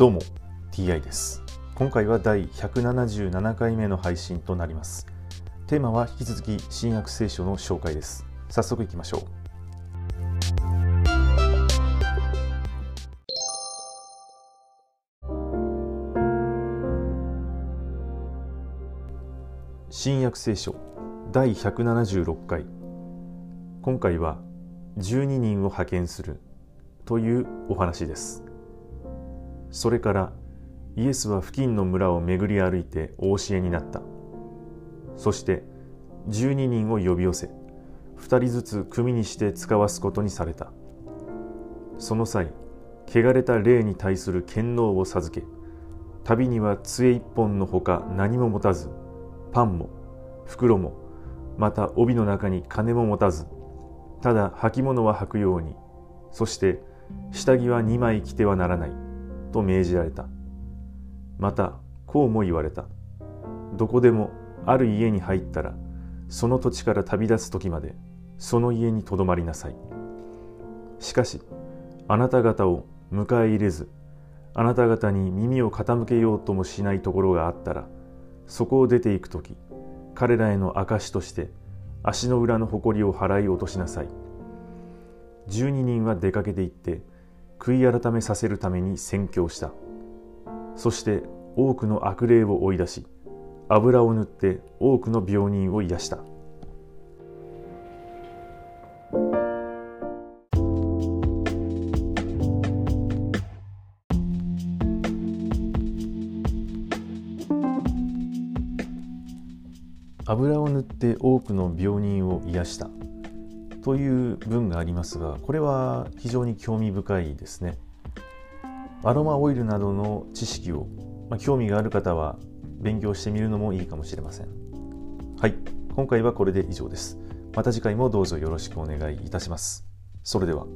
どうも TI です。今回は第177回目の配信となります。テーマは引き続き新約聖書の紹介です。早速いきましょう。新約聖書第176回。今回は12人を派遣するというお話です。それからイエスは付近の村を巡り歩いてお教えになった。そして12人を呼び寄せ2人ずつ組にして使わすことにされた。その際汚れた霊に対する権能を授け旅には杖一本のほか何も持たずパンも袋もまた帯の中に金も持たずただ履物は履くようにそして下着は2枚着てはならない。と命じられた。またこうも言われた。どこでもある家に入ったらその土地から旅立つ時までその家にとどまりなさい。しかしあなた方を迎え入れずあなた方に耳を傾けようともしないところがあったらそこを出ていく時彼らへの証として足の裏の埃を払い落としなさい。12人は出かけて行って悔い改めさせるために宣教した。そして多くの悪霊を追い出し油を塗って多くの病人を癒した。油を塗って多くの病人を癒した。という文がありますがこれは非常に興味深いですね。アロマオイルなどの知識を、まあ、興味がある方は勉強してみるのもいいかもしれません。はい。今回はこれで以上です。また次回もどうぞよろしくお願いいたします。それでは。